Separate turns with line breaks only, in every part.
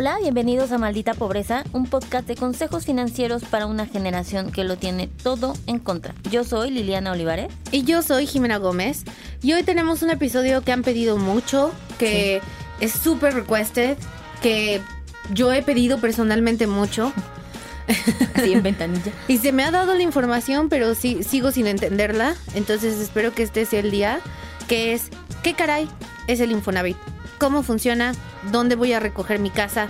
Hola, bienvenidos a Maldita Pobreza, un podcast de consejos financieros para una generación que lo tiene todo en contra. Yo soy Liliana Olivares.
Y yo soy Jimena Gómez. Y hoy tenemos un episodio que han pedido mucho, que es súper requested, que yo he pedido personalmente mucho.
Así en ventanilla.
y se me ha dado la información, pero sí, sigo sin entenderla. Entonces espero que este sea el día, que es, ¿qué caray es el Infonavit? ¿Cómo funciona? ¿Dónde voy a recoger mi casa?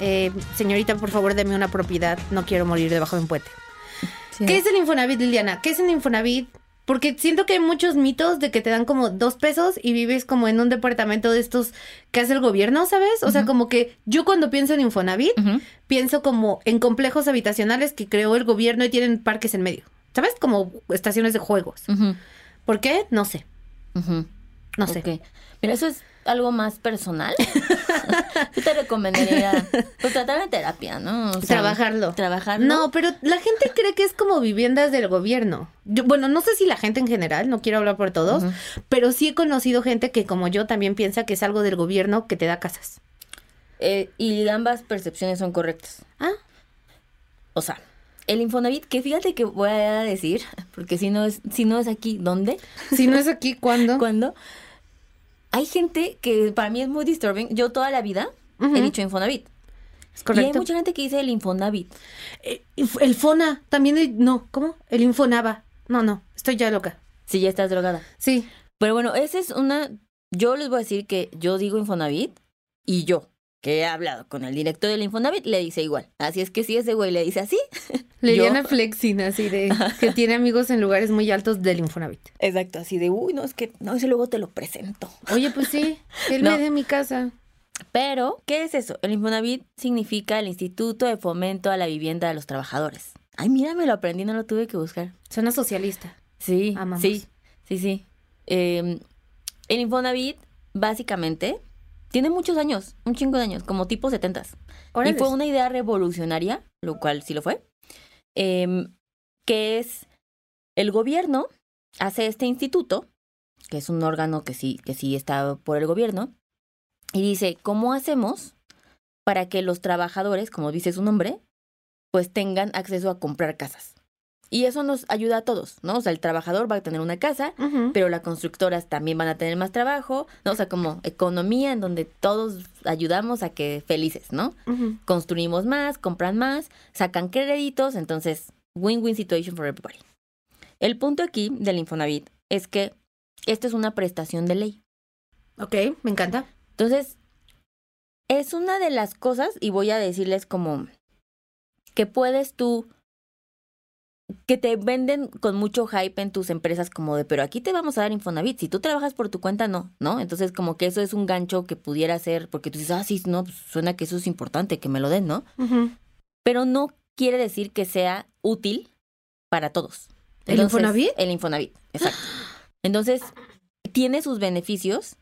Eh, señorita, por favor, deme una propiedad. No quiero morir debajo de un puente. ¿Qué es el Infonavit, Liliana? ¿Qué es el Infonavit? Porque siento que hay muchos mitos de que te dan como dos pesos y vives como en un departamento de estos que hace el gobierno, ¿sabes? O sea, como que yo cuando pienso en Infonavit, pienso como en complejos habitacionales que creó el gobierno y tienen parques en medio. ¿Sabes? Como estaciones de juegos. ¿Por qué? No sé. No sé.
Okay. Mira, eso es algo más personal, yo te recomendaría pues, tratar de terapia, ¿no?
trabajarlo.
Trabajarlo.
No, pero la gente cree que es como viviendas del gobierno. Yo, bueno, no sé si la gente en general, no quiero hablar por todos, pero sí he conocido gente que como yo también piensa que es algo del gobierno que te da casas.
Eh, y ambas percepciones son correctas.
Ah.
O sea, el Infonavit, que fíjate que voy a decir, porque si no es, si no es aquí, ¿dónde?
Si no es aquí, ¿cuándo?
¿Cuándo? Hay gente que para mí es muy disturbing. Yo toda la vida he dicho Infonavit.
Es correcto.
Y hay mucha gente que dice el Infonavit.
Eh, el Fona, también, no, ¿cómo? El Infonava. No, no, estoy ya loca.
Sí, ya estás drogada.
Sí.
Pero bueno, esa es una... Yo les voy a decir que yo digo Infonavit y yo, que he hablado con el director del Infonavit, le dice igual. Así es que si ese güey le dice así.
Le viene flexing así de que tiene amigos en lugares muy altos del Infonavit.
Exacto, así de, uy, no, es que, no, ese luego te lo presento.
Oye, pues sí, él me de mi casa.
Pero, ¿qué es eso? El Infonavit significa el Instituto de Fomento a la Vivienda de los Trabajadores. Ay, mira, me lo aprendí, no lo tuve que buscar.
Suena socialista.
Sí, sí, sí, sí. Em, el Infonavit, básicamente, tiene muchos años, un chingo de años, como tipo 70 Y fue una idea revolucionaria, lo cual sí lo fue, em, que es el gobierno hace este instituto, que es un órgano que sí, que sí está por el gobierno, y dice, ¿cómo hacemos para que los trabajadores, como dice su nombre, pues tengan acceso a comprar casas? Y eso nos ayuda a todos, ¿no? O sea, el trabajador va a tener una casa, pero las constructoras también van a tener más trabajo, ¿no? O sea, como economía en donde todos ayudamos a que felices, ¿no? Construimos más, compran más, sacan créditos, entonces, win-win situation for everybody. El punto aquí del Infonavit es que esto es una prestación de ley.
Ok, me encanta.
Entonces, es una de las cosas, y voy a decirles como que puedes tú que te venden con mucho hype en tus empresas como de, pero aquí te vamos a dar Infonavit, si tú trabajas por tu cuenta, no, ¿no? Entonces como que eso es un gancho que pudiera ser, porque tú dices, ah, sí, no, pues, suena que eso es importante, que me lo den, ¿no? Pero no quiere decir que sea útil para todos.
¿El Infonavit?
El Infonavit, exacto. Entonces, tiene sus beneficios,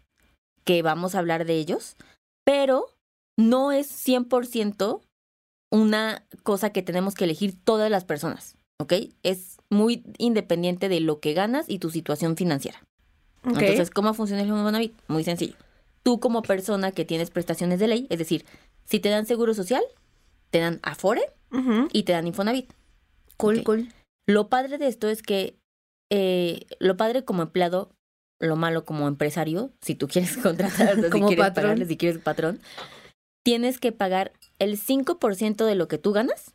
que vamos a hablar de ellos, pero no es 100% una cosa que tenemos que elegir todas las personas. ¿Ok? Es muy independiente de lo que ganas y tu situación financiera. Entonces, ¿cómo funciona el Infonavit? Muy sencillo. Tú como persona que tienes prestaciones de ley, es decir, si te dan seguro social, te dan Afore y te dan Infonavit.
Cool, cool.
Lo padre de esto es que eh, lo padre como empleado, lo malo como empresario, si tú quieres contratar, como si quieres patrón. si quieres patrón, tienes que pagar el 5% de lo que tú ganas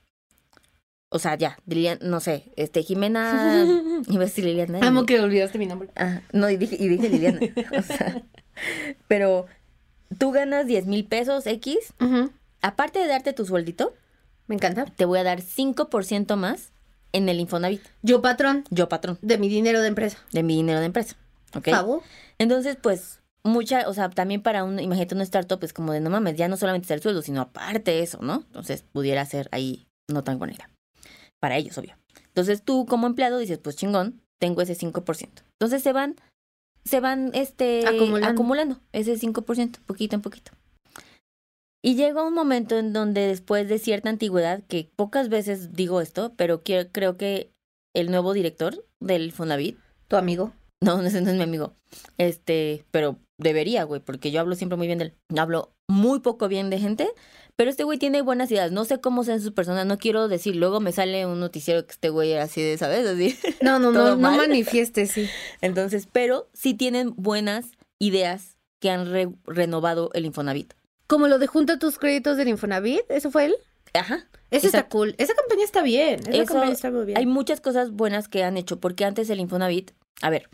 o sea, ya, Liliana, no sé, este, Jimena, iba a decir Liliana.
Amo que olvidaste mi nombre.
Ah, no, y dije, y dije Liliana. o sea, pero tú ganas 10 mil pesos X, aparte de darte tu sueldito.
Me encanta.
Te voy a dar 5% más en el Infonavit.
Yo patrón.
Yo patrón.
De mi dinero de empresa.
De mi dinero de empresa. ¿Ok?
¿Pavo?
Entonces, pues, mucha, o sea, también para un, imagínate una startup, es como de no mames, ya no solamente está el sueldo, sino aparte eso, ¿no? Entonces, pudiera ser ahí no tan con ella para ellos, obvio. Entonces tú como empleado dices, pues chingón, tengo ese 5%. Entonces se van, se van este, acumulando. ese 5%, poquito en poquito. Y llega un momento en donde después de cierta antigüedad, que pocas veces digo esto, pero creo que el nuevo director del Fonavit.
¿Tu amigo?
No, ese no es mi amigo. Este, pero debería, güey, porque yo hablo siempre muy bien de él. Hablo muy poco bien de gente, Pero este güey tiene buenas ideas. No sé cómo sean sus personas, no quiero decir. Luego me sale un noticiero que este güey así de, ¿sabes? Así.
No, no, no, no manifieste, sí.
Entonces, pero sí tienen buenas ideas que han renovado el Infonavit.
Como lo de junta tus créditos del Infonavit, ¿eso fue él?
Ajá.
Eso está cool. Esa campaña está bien. Esa campaña está muy bien.
Hay muchas cosas buenas que han hecho, porque antes el Infonavit, a ver,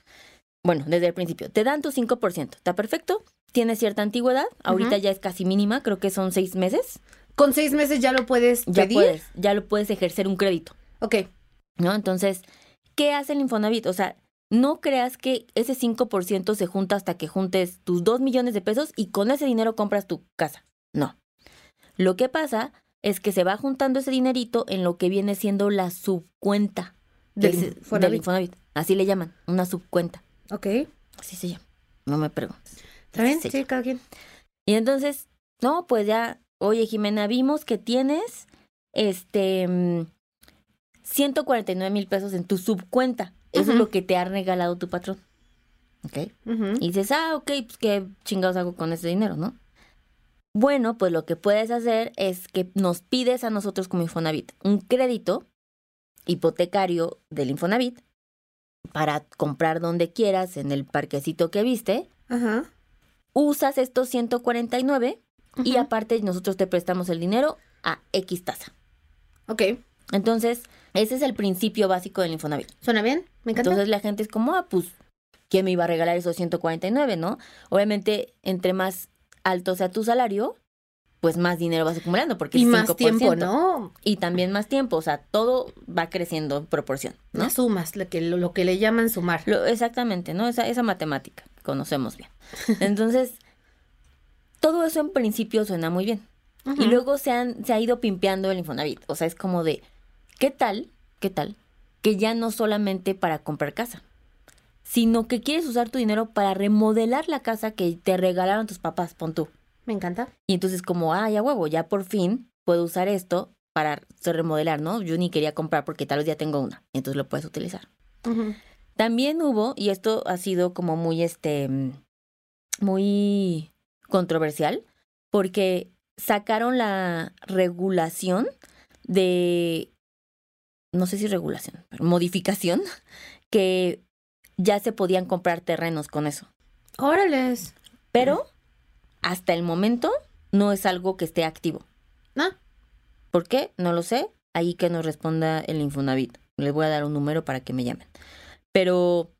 bueno, desde el principio, te dan tu 5%, está perfecto, tiene cierta antigüedad, ahorita ya es casi mínima, creo que son seis meses.
Con seis meses ya lo puedes
ya Puedes, ya lo puedes ejercer un crédito.
Ok.
¿No? Entonces, ¿qué hace el Infonavit? O sea, no creas que ese 5% se junta hasta que juntes tus 2 millones de pesos y con ese dinero compras tu casa. No. Lo que pasa es que se va juntando ese dinerito en lo que viene siendo la subcuenta del, Infonavit. Así le llaman, una subcuenta.
Ok.
Así se llama. No me preguntes.
¿Está bien? Sí, cada quien.
Y entonces, no, pues ya, oye, Jimena, vimos que tienes este 149 mil pesos en tu subcuenta. Eso es lo que te ha regalado tu patrón. ¿Ok? Y dices, ah, ok, pues qué chingados hago con ese dinero, ¿no? Bueno, pues lo que puedes hacer es que nos pides a nosotros como Infonavit un crédito hipotecario del Infonavit para comprar donde quieras en el parquecito que viste. Ajá. Usas estos 149 y aparte nosotros te prestamos el dinero a X tasa.
Ok.
Entonces, ese es el principio básico del Infonavit.
¿Suena bien? Me encanta.
Entonces la gente es como, ah, pues, ¿quién me iba a regalar esos 149, no? Obviamente, entre más alto sea tu salario, pues más dinero vas acumulando porque
y más tiempo, ¿no?
Y también más tiempo, o sea, todo va creciendo en proporción, ¿no?
Las sumas, lo que, lo, que le llaman sumar.
exactamente, ¿no? Esa, esa matemática conocemos bien. Entonces, todo eso en principio suena muy bien. Y luego se, han, se ha ido pimpeando el Infonavit. O sea, es como de, ¿qué tal? ¿Qué tal? Que ya no solamente para comprar casa, sino que quieres usar tu dinero para remodelar la casa que te regalaron tus papás, pon tú.
Me encanta.
Y entonces como, ah, ya huevo, ya por fin puedo usar esto para remodelar, ¿no? Yo ni quería comprar porque tal vez ya tengo una, entonces lo puedes utilizar. También hubo, y esto ha sido como muy, este, muy controversial, porque sacaron la regulación de, no sé si regulación, pero modificación, que ya se podían comprar terrenos con eso.
Órales.
Pero hasta el momento no es algo que esté activo.
¿No?
¿Por qué? No lo sé. Ahí que nos responda el Infonavit. Les voy a dar un número para que me llamen. Pero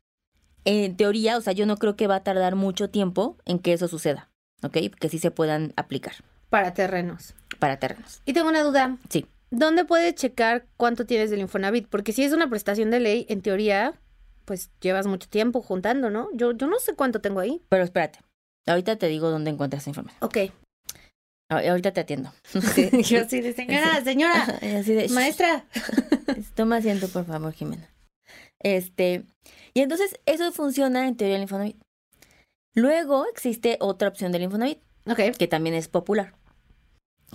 en teoría, o sea, yo no creo que va a tardar mucho tiempo en que eso suceda. ¿Ok? Que sí se puedan aplicar.
Para terrenos.
Para terrenos.
Y tengo una duda.
Sí.
¿Dónde puedes checar cuánto tienes del Infonavit? Porque si es una prestación de ley, en teoría, pues llevas mucho tiempo juntando, ¿no? Yo, yo no sé cuánto tengo ahí.
Pero espérate, ahorita te digo dónde encuentras esa información.
Ok.
Ahorita te atiendo.
yo así de, señora, señora, maestra.
Toma asiento, por favor, Jimena. Este, y entonces eso funciona en teoría del Infonavit. Luego existe otra opción del Infonavit,
okay.
que también es popular,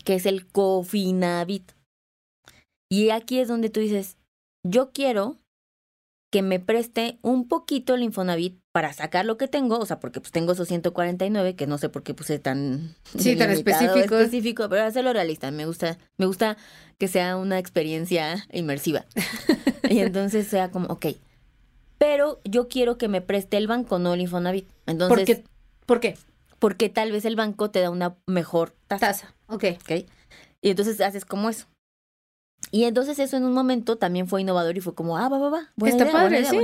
que es el Cofinavit. Y aquí es donde tú dices, yo quiero que me preste un poquito el Infonavit para sacar lo que tengo, o sea, porque pues tengo esos 149 que no sé por qué puse tan
sí, tan específico.
específico, pero hacerlo realista, me gusta me gusta que sea una experiencia inmersiva. y entonces sea como, ok, pero yo quiero que me preste el banco, no el Infonavit. Entonces,
¿Por qué? ¿Por qué?
Porque tal vez el banco te da una mejor tasa.
Tasa, ok.
Ok. Y entonces haces como eso. Y entonces eso en un momento también fue innovador y fue como, ah, va, va, va.
Buena Está padre, sí.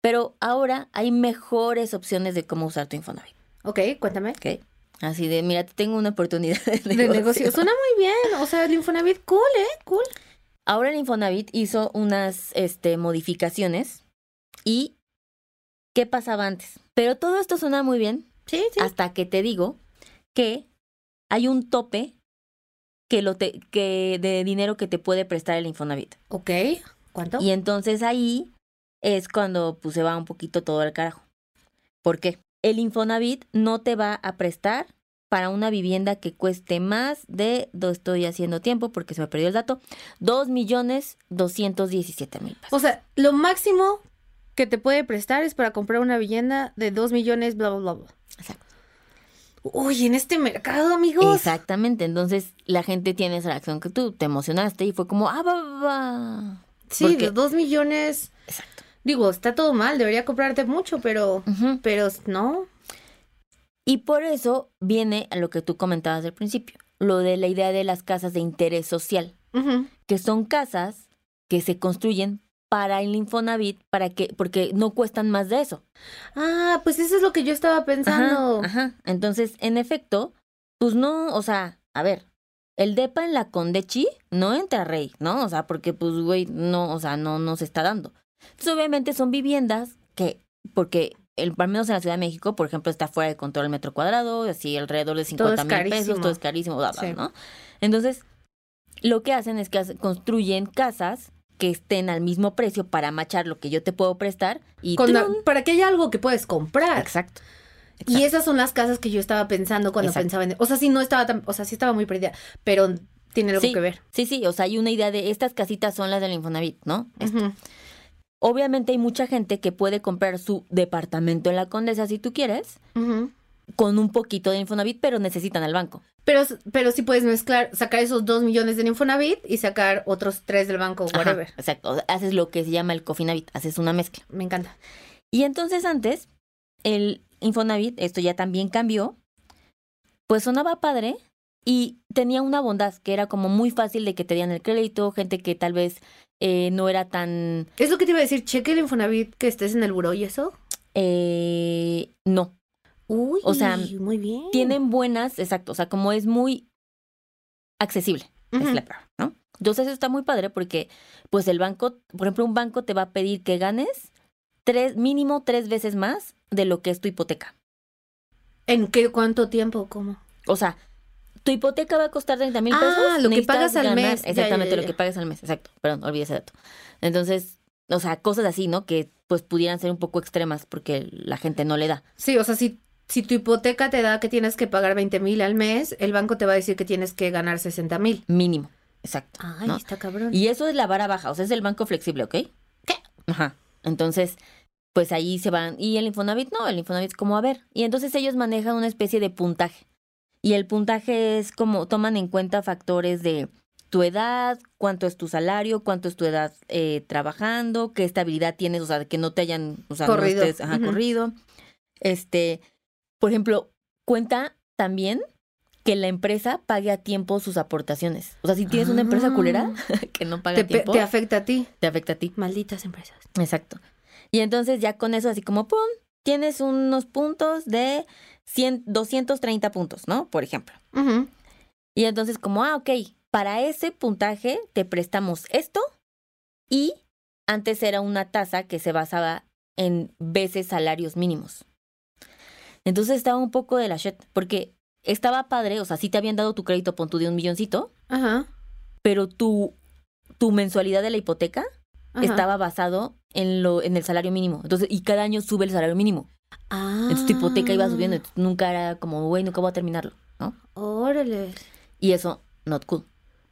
Pero ahora hay mejores opciones de cómo usar tu Infonavit.
Ok, cuéntame.
Ok. Así de, mira, tengo una oportunidad de negocio.
De negocio. Suena muy bien. O sea, el Infonavit, cool, ¿eh? Cool.
Ahora el Infonavit hizo unas este, modificaciones y ¿qué pasaba antes? Pero todo esto suena muy bien.
Sí, sí.
Hasta que te digo que hay un tope que lo te, que de dinero que te puede prestar el Infonavit.
Ok. ¿Cuánto?
Y entonces ahí es cuando pues, se va un poquito todo al carajo. ¿Por qué? El Infonavit no te va a prestar para una vivienda que cueste más de, estoy haciendo tiempo porque se me perdió el dato, dos millones doscientos diecisiete mil pesos.
O sea, lo máximo que te puede prestar es para comprar una vivienda de dos millones, bla, bla, bla.
Exacto.
Uy, en este mercado, amigos.
Exactamente. Entonces la gente tiene esa reacción que tú te emocionaste y fue como, ah, va, va.
Sí, de dos millones. Exacto. Digo, está todo mal, debería comprarte mucho, pero, pero no.
Y por eso viene a lo que tú comentabas al principio, lo de la idea de las casas de interés social, que son casas que se construyen para el Infonavit, para que, porque no cuestan más de eso.
Ah, pues eso es lo que yo estaba pensando.
Ajá, Entonces, en efecto, pues no, o sea, a ver, el depa en la Condechi no entra rey, ¿no? O sea, porque pues, güey, no, o sea, no nos está dando. Entonces, obviamente son viviendas que, porque el, al menos en la Ciudad de México, por ejemplo, está fuera de control el metro cuadrado, así alrededor de 50 mil pesos, todo es carísimo, bla, bla, ¿no? Entonces, lo que hacen es que construyen casas que estén al mismo precio para machar lo que yo te puedo prestar y
para que haya algo que puedes comprar.
Exacto.
Y esas son las casas que yo estaba pensando cuando pensaba en, o sea, sí no estaba tan, o sea, sí estaba muy perdida, pero tiene algo que ver.
Sí, sí, o sea, hay una idea de estas casitas son las del Infonavit, ¿no? Obviamente hay mucha gente que puede comprar su departamento en la Condesa si tú quieres, con un poquito de Infonavit, pero necesitan al banco.
Pero, pero sí puedes mezclar, sacar esos dos millones de Infonavit y sacar otros tres del banco, whatever.
exacto, haces lo que se llama el Cofinavit, haces una mezcla.
Me encanta.
Y entonces antes, el Infonavit, esto ya también cambió, pues sonaba padre y tenía una bondad que era como muy fácil de que te dieran el crédito, gente que tal vez eh, no era tan...
Es lo que te iba a decir, cheque el Infonavit que estés en el buró y eso.
Eh, no,
Uy, o sea, muy bien.
Tienen buenas, exacto, o sea, como es muy accesible, es la ¿no? Entonces eso está muy padre porque, pues el banco, por ejemplo, un banco te va a pedir que ganes tres, mínimo tres veces más de lo que es tu hipoteca.
¿En qué cuánto tiempo? ¿Cómo?
O sea, tu hipoteca va a costar 30 mil pesos.
Ah, lo que pagas al mes.
Exactamente, lo que pagas al mes, exacto. Perdón, olvidé ese dato. Entonces, o sea, cosas así, ¿no? Que pues pudieran ser un poco extremas porque la gente no le da.
Sí, o sea, si si tu hipoteca te da que tienes que pagar 20 mil al mes, el banco te va a decir que tienes que ganar 60 mil.
Mínimo. Exacto.
Ay, está cabrón.
Y eso es la vara baja, o sea, es el banco flexible, ¿ok?
¿Qué?
Ajá. Entonces, pues ahí se van. Y el Infonavit no, el Infonavit es como a ver. Y entonces ellos manejan una especie de puntaje. Y el puntaje es como toman en cuenta factores de tu edad, cuánto es tu salario, cuánto es tu edad eh, trabajando, qué estabilidad tienes, o sea, que no te hayan, o sea,
corrido.
No estés, ajá, corrido. Este, por ejemplo, cuenta también que la empresa pague a tiempo sus aportaciones. O sea, si tienes una empresa culera ah. que no paga
te,
a tiempo.
Te afecta a ti.
Te afecta a ti.
Malditas empresas.
Exacto. Y entonces ya con eso, así como, ¡pum! Tienes unos puntos de 100, 230 puntos, ¿no? Por ejemplo. Y entonces como, ah, ok, para ese puntaje te prestamos esto y antes era una tasa que se basaba en veces salarios mínimos. Entonces estaba un poco de la shit, porque estaba padre, o sea, sí te habían dado tu crédito, pon de un milloncito,
Ajá.
pero tu, tu mensualidad de la hipoteca estaba basado en, lo, en el salario mínimo. Entonces, y cada año sube el salario mínimo.
Ah.
Entonces tu hipoteca iba subiendo, nunca era como, güey, nunca voy a terminarlo, ¿no?
Órale.
Y eso, not cool.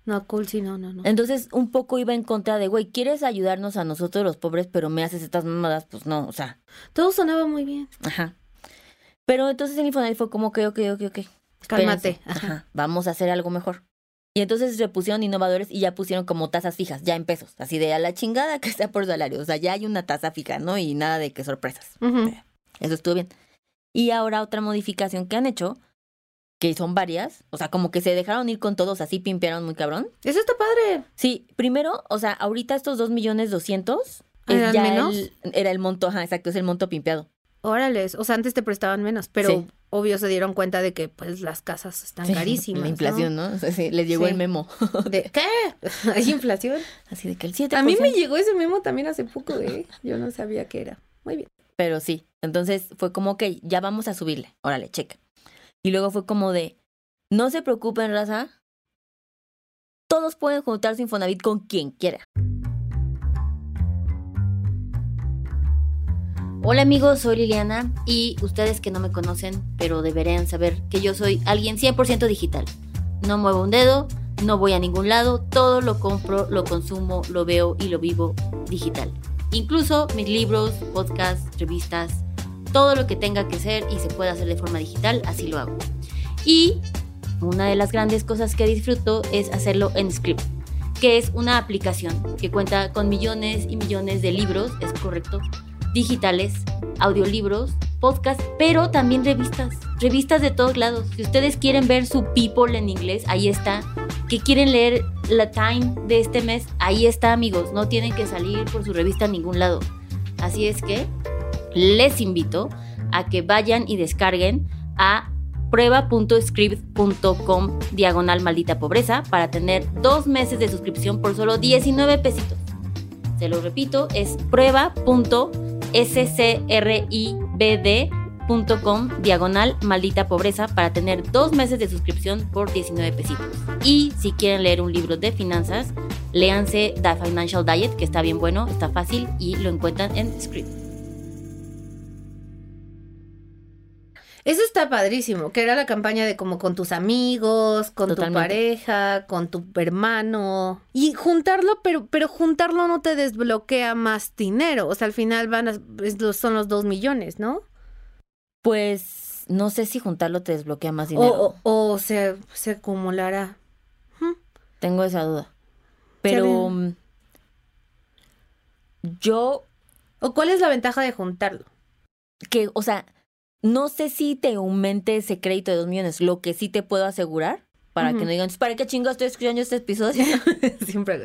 No, cool, sí, no, no, no.
Entonces, un poco iba en contra de, güey, quieres ayudarnos a nosotros los pobres, pero me haces estas mamadas, pues no, o sea.
Todo sonaba muy bien.
Ajá. Pero entonces el Infonavit fue como que, ok, ok, ok.
Cálmate.
Ajá. Vamos a hacer algo mejor. Y entonces se pusieron innovadores y ya pusieron como tasas fijas, ya en pesos. Así de a la chingada que sea por salario. O sea, ya hay una tasa fija, ¿no? Y nada de que sorpresas. Eso estuvo bien. Y ahora otra modificación que han hecho, que son varias, o sea, como que se dejaron ir con todos, así pimpearon muy cabrón.
Eso está padre.
Sí, primero, o sea, ahorita estos dos millones doscientos es ya menos? era el monto, ajá, exacto, es el monto pimpeado.
Órale, o sea, antes te prestaban menos, pero obvio se dieron cuenta de que pues las casas están carísimas.
La inflación, ¿no? O sea, sí, les llegó el memo.
¿De qué? ¿Hay inflación?
Así de que el 7%.
A mí me llegó ese memo también hace poco, ¿eh? Yo no sabía qué era. Muy bien.
Pero sí, entonces fue como, ok, ya vamos a subirle. Órale, checa. Y luego fue como de, no se preocupen, raza. Todos pueden juntarse Infonavit con quien quiera. Hola amigos, soy Liliana y ustedes que no me conocen, pero deberían saber que yo soy alguien 100% digital. No muevo un dedo, no voy a ningún lado, todo lo compro, lo consumo, lo veo y lo vivo digital. Incluso mis libros, podcasts, revistas, todo lo que tenga que ser y se pueda hacer de forma digital, así lo hago. Y una de las grandes cosas que disfruto es hacerlo en Script, que es una aplicación que cuenta con millones y millones de libros, es correcto, digitales, audiolibros, podcasts, pero también revistas, revistas de todos lados. Si ustedes quieren ver su People en inglés, ahí está. Que quieren leer la Time de este mes, ahí está amigos, no tienen que salir por su revista a ningún lado. Así es que les invito a que vayan y descarguen a prueba.script.com diagonal maldita pobreza para tener dos meses de suscripción por solo 19 pesitos. Se lo repito, es prueba.scribd.com diagonal maldita pobreza para tener dos meses de suscripción por 19 pesitos. Y si quieren leer un libro de finanzas, léanse The Financial Diet, que está bien bueno, está fácil y lo encuentran en Script.
Eso está padrísimo, que era la campaña de como con tus amigos, con tu pareja, con tu hermano. Y juntarlo, pero, pero juntarlo no te desbloquea más dinero. O sea, al final van a, son los dos millones, ¿no?
Pues no sé si juntarlo te desbloquea más dinero.
O, se, se acumulará.
Tengo esa duda. Pero yo...
¿O cuál es la ventaja de juntarlo?
Que, o sea, no sé si te aumente ese crédito de dos millones. Lo que sí te puedo asegurar, para que no digan, ¿para qué chingo estoy escuchando este episodio?
Siempre hago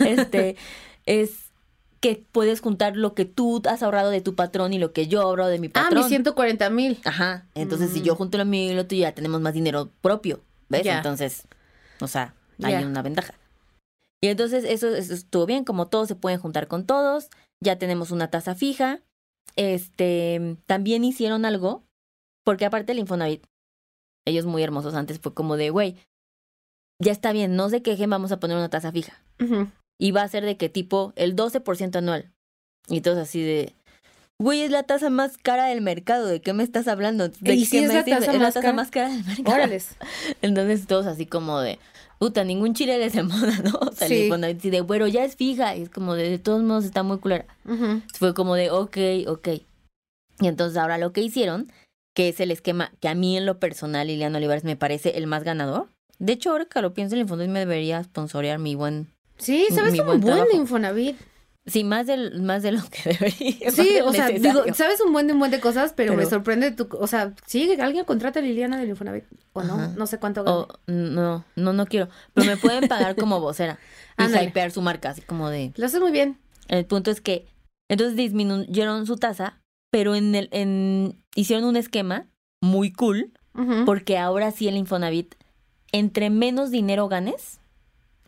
Este, es que puedes juntar lo que tú has ahorrado de tu patrón y lo que yo he ahorrado de mi patrón.
Ah, mis 140 mil.
Ajá. Entonces, si yo mm. junto lo mío y lo tuyo, ya tenemos más dinero propio. ¿Ves? Entonces, o sea, hay una ventaja. Y entonces eso, eso, estuvo bien, como todos se pueden juntar con todos, ya tenemos una tasa fija, este, también hicieron algo, porque aparte del Infonavit, ellos muy hermosos antes fue como de, güey, ya está bien, no se quejen, vamos a poner una tasa fija. Y va a ser de que tipo el 12% anual. Y todos así de, güey, es la tasa más cara del mercado, ¿de qué me estás hablando? ¿De
¿Y
qué
es la tasa, más, cara?
más cara del mercado? Órales. Entonces todos así como de, puta, ningún chile de semana, ¿no? O sea, sí. cuando de, bueno, ya es fija, y es como de, de todos modos está muy culera. Fue como de, ok, ok. Y entonces ahora lo que hicieron, que es el esquema que a mí en lo personal, Liliana Olivares, me parece el más ganador. De hecho, ahora que lo pienso, el Infonavit me debería sponsorear mi buen.
Sí, sabes un buen Infonavit.
Sí, más de, más de lo que debería.
Sí, o sea, digo, sabes un buen de un buen de cosas, pero, me sorprende tu, o sea, sí, alguien contrata a Liliana del Infonavit o no, no sé cuánto gana.
no, no, no quiero, pero me pueden pagar como vocera y hypear su marca, así como de.
Lo hace muy bien.
El punto es que entonces disminuyeron su tasa, pero en el, en hicieron un esquema muy cool, porque ahora sí el Infonavit, entre menos dinero ganes,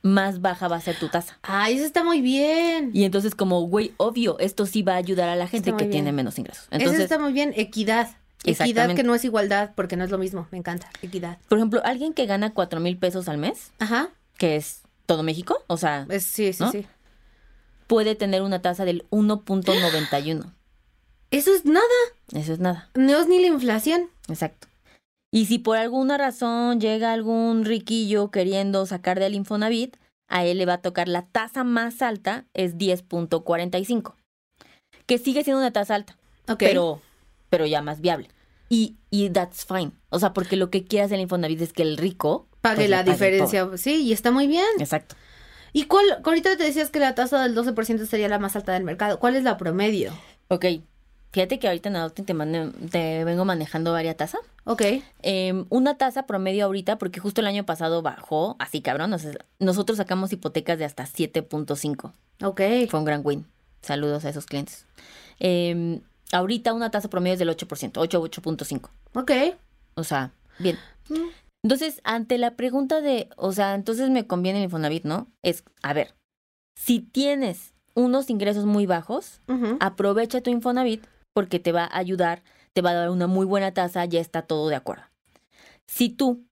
más baja va a ser tu tasa.
Ay, eso está muy bien.
Y entonces como, güey, obvio, esto sí va a ayudar a la gente que tiene menos ingresos. Entonces,
eso está muy bien, equidad. Equidad que no es igualdad, porque no es lo mismo, me encanta, equidad.
Por ejemplo, alguien que gana cuatro mil pesos al mes,
Ajá.
que es todo México, o sea,
sí, sí, sí.
Puede tener una tasa del 1.91.
Eso es nada.
Eso es nada.
No es ni la inflación.
Exacto. Y si por alguna razón llega algún riquillo queriendo sacar del Infonavit, a él le va a tocar la tasa más alta, es 10.45. Que sigue siendo una tasa alta. Pero, pero ya más viable. Y, y that's fine. O sea, porque lo que quiere hacer el Infonavit es que el rico
pague pues, la diferencia. Sí, y está muy bien.
Exacto.
¿Y cuál? Ahorita te decías que la tasa del 12% sería la más alta del mercado. ¿Cuál es la promedio?
Ok, Fíjate que ahorita en Adopting te, vengo manejando varias tasas.
Ok.
Em, una tasa promedio ahorita, porque justo el año pasado bajó, así cabrón. nosotros sacamos hipotecas de hasta 7.5.
Ok.
Fue un gran win. Saludos a esos clientes. Em, ahorita una tasa promedio es del 8%, 8, 8.5.
Ok.
O sea, bien. Mm. Entonces, ante la pregunta de, o sea, entonces me conviene el Infonavit, ¿no? Es, a ver, si tienes unos ingresos muy bajos, aprovecha tu Infonavit porque te va a ayudar, te va a dar una muy buena tasa, ya está todo de acuerdo. Si tú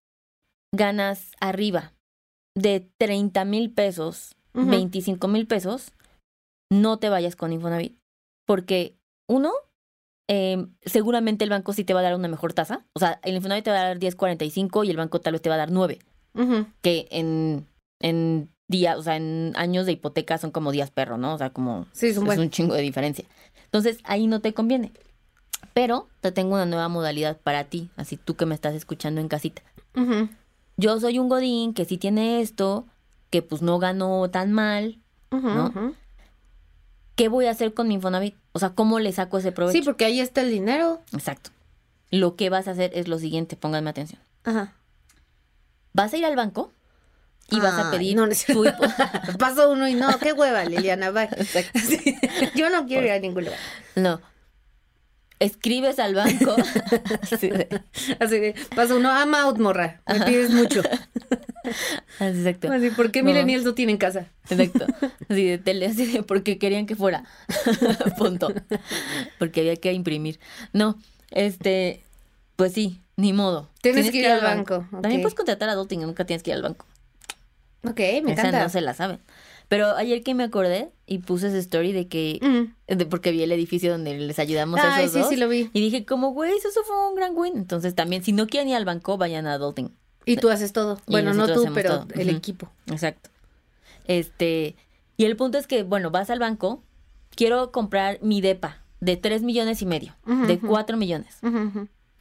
ganas arriba de 30 mil pesos, 25 mil pesos, no te vayas con Infonavit. Porque, uno, em, seguramente el banco sí te va a dar una mejor tasa. O sea, el Infonavit te va a dar 10.45 y el banco tal vez te va a dar 9. Que en, en días, o sea, en años de hipoteca son como días perro, ¿no? O sea, como
sí, es,
un, es un chingo de diferencia. Entonces, ahí no te conviene. Pero te tengo una nueva modalidad para ti, así tú que me estás escuchando en casita. Yo soy un godín que sí tiene esto, que pues no ganó tan mal, ¿no? ¿Qué voy a hacer con mi Infonavit? O sea, ¿cómo le saco ese provecho?
Sí, porque ahí está el dinero.
Exacto. Lo que vas a hacer es lo siguiente, pónganme atención. Ajá. Vas a ir al banco y vas a pedir
no, tu Paso uno y no, qué hueva, Liliana, bye. Yo no quiero ir a ningún lugar.
No. Escribes al banco.
así, de, paso uno, ama out, morra. Me pides mucho.
Exacto.
Así, ¿por qué millennials no. tienen casa?
Exacto. Así de tele, así de porque querían que fuera. Punto. Porque había que imprimir. No, este, pues sí, ni modo.
Tienes, que ir, al banco.
También puedes contratar a Adulting, nunca tienes que ir al banco.
Ok, me Esa
no se la saben. Pero ayer que me acordé y puse esa story de que, de, porque vi el edificio donde les ayudamos a esos
sí, sí lo vi.
Y dije, como, güey, eso fue un gran win. Entonces también, si no quieren ir al banco, vayan a Adulting.
Y tú haces todo. bueno, no tú, pero el equipo.
Exacto. Este, y el punto es que, bueno, vas al banco, quiero comprar mi DEPA de 3 millones y medio, de 4 millones.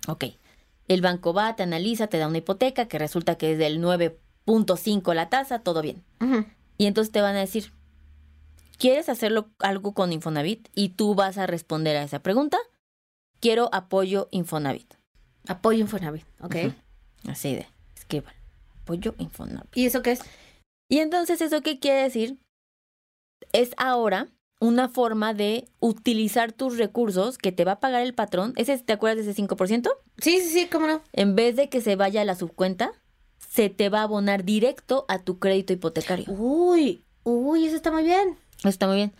Ok. El banco va, te analiza, te da una hipoteca que resulta que es del 9.5 la tasa, todo bien. Y entonces te van a decir, ¿quieres hacerlo algo con Infonavit? Y tú vas a responder a esa pregunta. Quiero apoyo Infonavit.
Apoyo Infonavit, ok.
Así de, escriban. Apoyo Infonavit.
¿Y eso qué es?
Y entonces, ¿eso qué quiere decir? Es ahora una forma de utilizar tus recursos que te va a pagar el patrón. ¿Ese, ¿Te acuerdas de ese 5%?
Sí, sí, sí, cómo no.
En vez de que se vaya a la subcuenta, se te va a abonar directo a tu crédito hipotecario.
Uy, uy, eso está muy bien.
Eso está muy bien.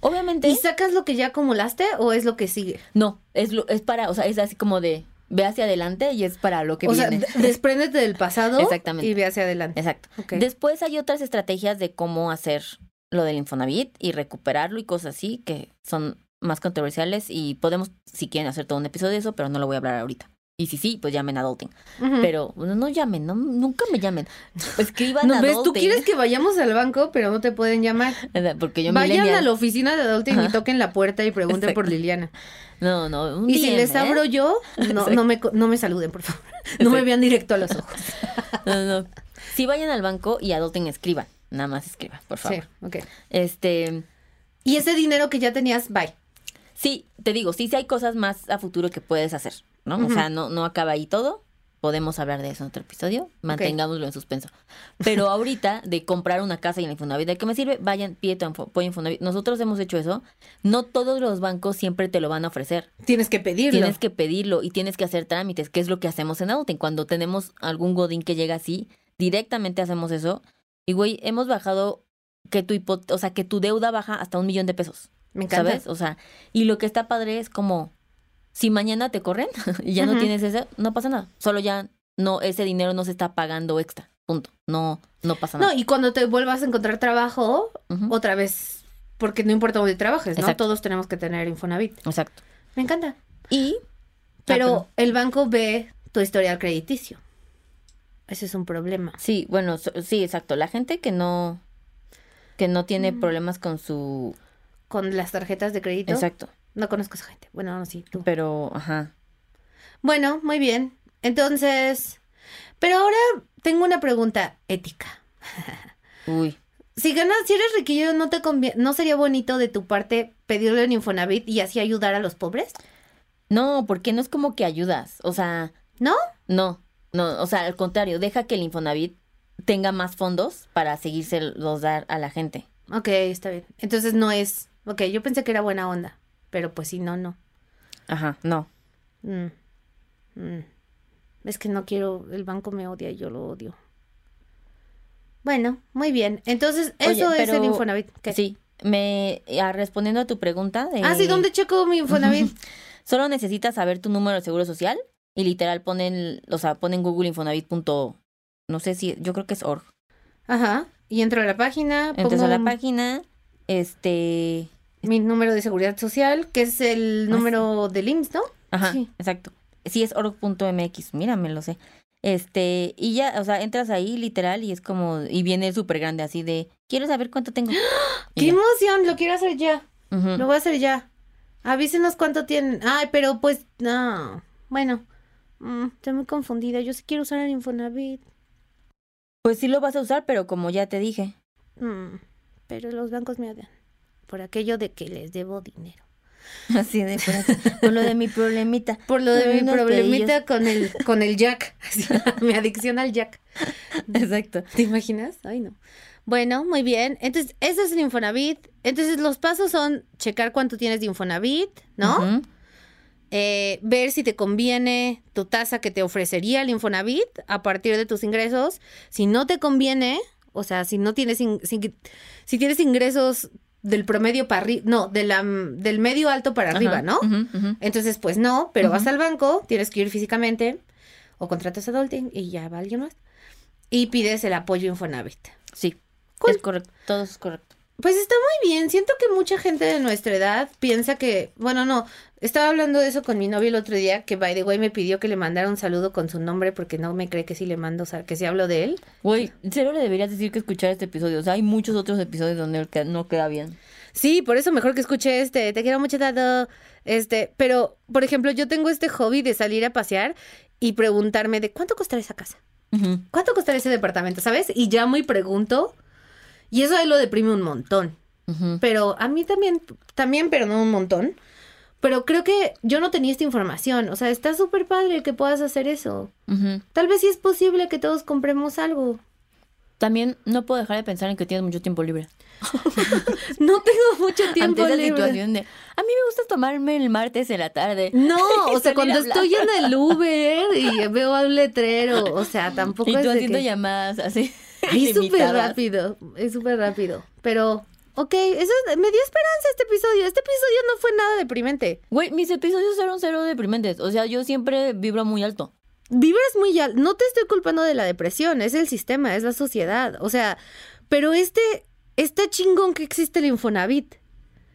Obviamente.
¿Y sacas lo que ya acumulaste o es lo que sigue?
No, es, lo, es para, o sea, es así como de ve hacia adelante y es para lo que viene.
Sea, despréndete del pasado Exactamente. y ve hacia adelante.
Exacto. Después hay otras estrategias de cómo hacer lo del Infonavit y recuperarlo y cosas así que son más controversiales y podemos, si quieren, hacer todo un episodio de eso, pero no lo voy a hablar ahorita. Y si sí, pues llamen a Adulting. Pero no, llamen, no, nunca me llamen. Escriban
no,
a
¿ves? Tú quieres que vayamos al banco, pero no te pueden llamar.
Porque yo
Vayan a la oficina de Adulting y toquen la puerta y pregunten por Liliana.
No, no.
y si les ¿eh? abro yo, no, no, me, no me saluden, por favor. No me vean directo a los ojos.
no, no. Si vayan al banco y Adulting escriban. Nada más escriba, por favor. Sí,
ok.
Este.
Y ese dinero que ya tenías, bye.
Sí, te digo, sí, sí hay cosas más a futuro que puedes hacer, ¿no? O sea, no, no acaba ahí todo. Podemos hablar de eso en otro episodio. Mantengámoslo en suspenso. Pero ahorita, de comprar una casa y en Infonavit, ¿de qué me sirve? Vayan, pide tu apoyo Infonavit. Nosotros hemos hecho eso. No todos los bancos siempre te lo van a ofrecer.
Tienes que pedirlo.
Tienes que pedirlo y tienes que hacer trámites, que es lo que hacemos en Auten. Cuando tenemos algún godín que llega así, directamente hacemos eso y güey, hemos bajado que tu o sea, que tu deuda baja hasta un millón de pesos.
Me encanta.
¿Sabes? O sea, y lo que está padre es como si mañana te corren y ya no tienes ese, no pasa nada. Solo ya no, ese dinero no se está pagando extra. Punto. No, no pasa nada.
No, y cuando te vuelvas a encontrar trabajo, otra vez, porque no importa dónde trabajes, ¿no? Todos tenemos que tener Infonavit.
Exacto.
Me encanta.
Y.
Pero el banco ve tu historial crediticio. Ese es un problema.
Sí, bueno, sí, exacto. La gente que no que no tiene mm. problemas con su
con las tarjetas de crédito.
Exacto.
No conozco a esa gente. Bueno, no, sí, tú.
Pero, ajá.
Bueno, muy bien. Entonces, pero ahora tengo una pregunta ética.
Uy.
Si ganas, si eres riquillo, ¿no te conviene, no sería bonito de tu parte pedirle en Infonavit y así ayudar a los pobres?
No, porque no es como que ayudas, o sea...
¿No?
No, no, o sea, al contrario, deja que el Infonavit tenga más fondos para seguirse los dar a la gente.
Ok, está bien. Entonces no es. Ok, yo pensé que era buena onda, pero pues sí, no, no.
Ajá, no.
Mm, mm. Es que no quiero, el banco me odia y yo lo odio. Bueno, muy bien. Entonces, eso es el Infonavit.
Sí, me ah, respondiendo a tu pregunta
Ah, sí, ¿dónde checo mi Infonavit?
Solo necesitas saber tu número de seguro social y literal ponen, o sea, ponen Google Infonavit. no sé si, yo creo que es org.
Ajá. Y entro a la página.
Entras a la página, este...
Mi número de seguridad social, que es el ah, número del IMSS, ¿no?
Ajá, sí. exacto. Sí, es org.mx, mírame, lo sé. Este, y ya, o sea, entras ahí literal y es como, y viene súper grande así de, quiero saber cuánto tengo.
¡Qué emoción! Lo quiero hacer ya. Lo voy a hacer ya. Avísenos cuánto tienen. Ay, pero pues, no. Bueno, mm, estoy muy confundida. Yo sí quiero usar el Infonavit.
Pues sí lo vas a usar, pero como ya te dije.
Mm, pero los bancos me odian. Por aquello de que les debo dinero.
Así de por, por lo de mi problemita.
Por lo de mi problemita con el, con el Jack. mi adicción al Jack.
Exacto.
¿Te imaginas? Ay, no. Bueno, muy bien. Entonces, eso es el Infonavit. Entonces, los pasos son checar cuánto tienes de Infonavit, ¿no? Eh, ver si te conviene tu tasa que te ofrecería el Infonavit a partir de tus ingresos. Si no te conviene, o sea, si no tienes, si, tienes ingresos del promedio para arriba, no, de la, del medio alto para arriba, ¿no? Entonces, pues no, pero vas al banco, tienes que ir físicamente o contratas a Adulting y ya va alguien más. Y pides el apoyo Infonavit.
Sí. Es correcto, todo es correcto.
Pues está muy bien. Siento que mucha gente de nuestra edad piensa que, bueno, no, estaba hablando de eso con mi novio el otro día, que by the way me pidió que le mandara un saludo con su nombre porque no me cree que sí le mando, o sea, que si hablo de él.
Güey, cero le deberías decir que escuchar este episodio. O sea, hay muchos otros episodios donde no queda bien.
Sí, por eso mejor que escuche este. Te quiero mucho, Dado. Este, pero, por ejemplo, yo tengo este hobby de salir a pasear y preguntarme de cuánto costará esa casa. ¿Cuánto costará ese departamento? ¿Sabes? Y llamo y pregunto y eso ahí lo deprime un montón. Pero a mí también, también, pero no un montón. Pero creo que yo no tenía esta información. O sea, está súper padre que puedas hacer eso. Tal vez sí es posible que todos compremos algo.
También no puedo dejar de pensar en que tienes mucho tiempo libre.
no tengo mucho tiempo
Ante
libre.
situación de, a mí me gusta tomarme el martes en la tarde.
No, o sea, cuando estoy en el Uber y veo un letrero, o sea, tampoco
y tú haciendo llamadas así.
Es súper rápido, es súper rápido. Pero, ok, eso me dio esperanza este episodio. Este episodio no fue nada deprimente.
Güey, mis episodios eran cero deprimentes. O sea, yo siempre vibro muy alto.
Vibras muy alto. No te estoy culpando de la depresión, es el sistema, es la sociedad. O sea, pero este, está chingón que existe el Infonavit.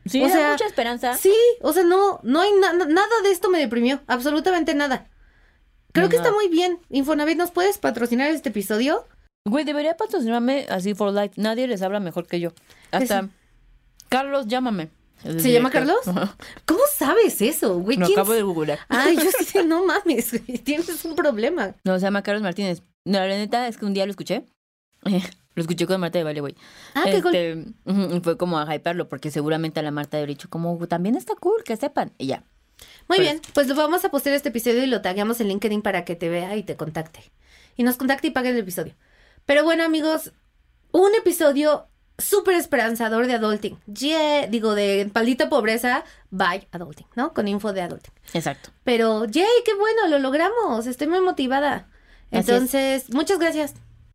Sí, o sea, mucha esperanza.
Sí, o sea, no, no hay nada de esto me deprimió, absolutamente nada. Creo que está muy bien. Infonavit, ¿nos puedes patrocinar este episodio?
Güey, debería patrocinarme así for life. Nadie les habla mejor que yo. Hasta Carlos, llámame.
¿Se llama Carlos? ¿Cómo sabes eso, güey?
Lo acabo de googlear.
Ay, yo sí, no mames, tienes un problema.
No, se llama Carlos Martínez. No, la neta es que un día lo escuché. lo escuché con Marta de Vale, güey.
Ah, qué cool. Este,
fue como a hypearlo, porque seguramente a la Marta habría dicho como, también está cool, que sepan. Y ya.
Muy pues bien, pues lo vamos a postear este episodio y lo tagueamos en LinkedIn para que te vea y te contacte. Y nos contacte y pague el episodio. Pero bueno, amigos, un episodio súper esperanzador de adulting. Yeah, digo, de paldita pobreza, by adulting, ¿no? Con info de adulting.
Exacto.
Pero, yay, qué bueno, lo logramos. Estoy muy motivada. Entonces, muchas gracias.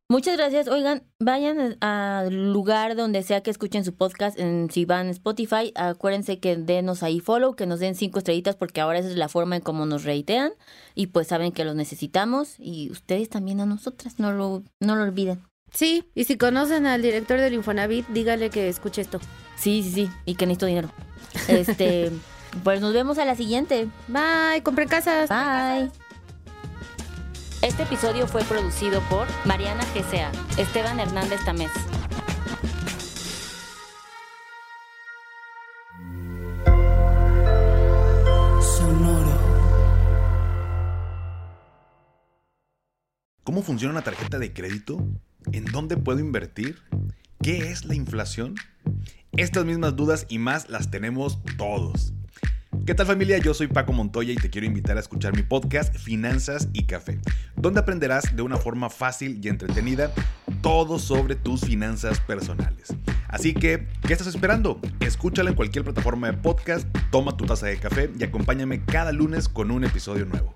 Muchas gracias. Oigan, vayan al lugar donde sea que escuchen su podcast, en, si van a Spotify, acuérdense que denos ahí follow, que nos den cinco estrellitas, porque ahora esa es la forma en cómo nos reitean y pues saben que los necesitamos y ustedes también a nosotras, no lo, no lo olviden.
Sí, y si conocen al director del Infonavit, dígale que escuche esto.
Sí, sí, sí, y que necesito dinero. Este, pues nos vemos a la siguiente.
Bye, compren casas.
Bye. Este episodio fue producido por Mariana GCA, Esteban Hernández Tamés.
Sonoro. ¿Cómo funciona una tarjeta de crédito? ¿En dónde puedo invertir? ¿Qué es la inflación? Estas mismas dudas y más las tenemos todos. ¿Qué tal familia? Yo soy Paco Montoya y te quiero invitar a escuchar mi podcast Finanzas y Café, donde aprenderás de una forma fácil y entretenida todo sobre tus finanzas personales. Así que, ¿qué estás esperando? Escúchala en cualquier plataforma de podcast, toma tu taza de café y acompáñame cada lunes con un episodio nuevo.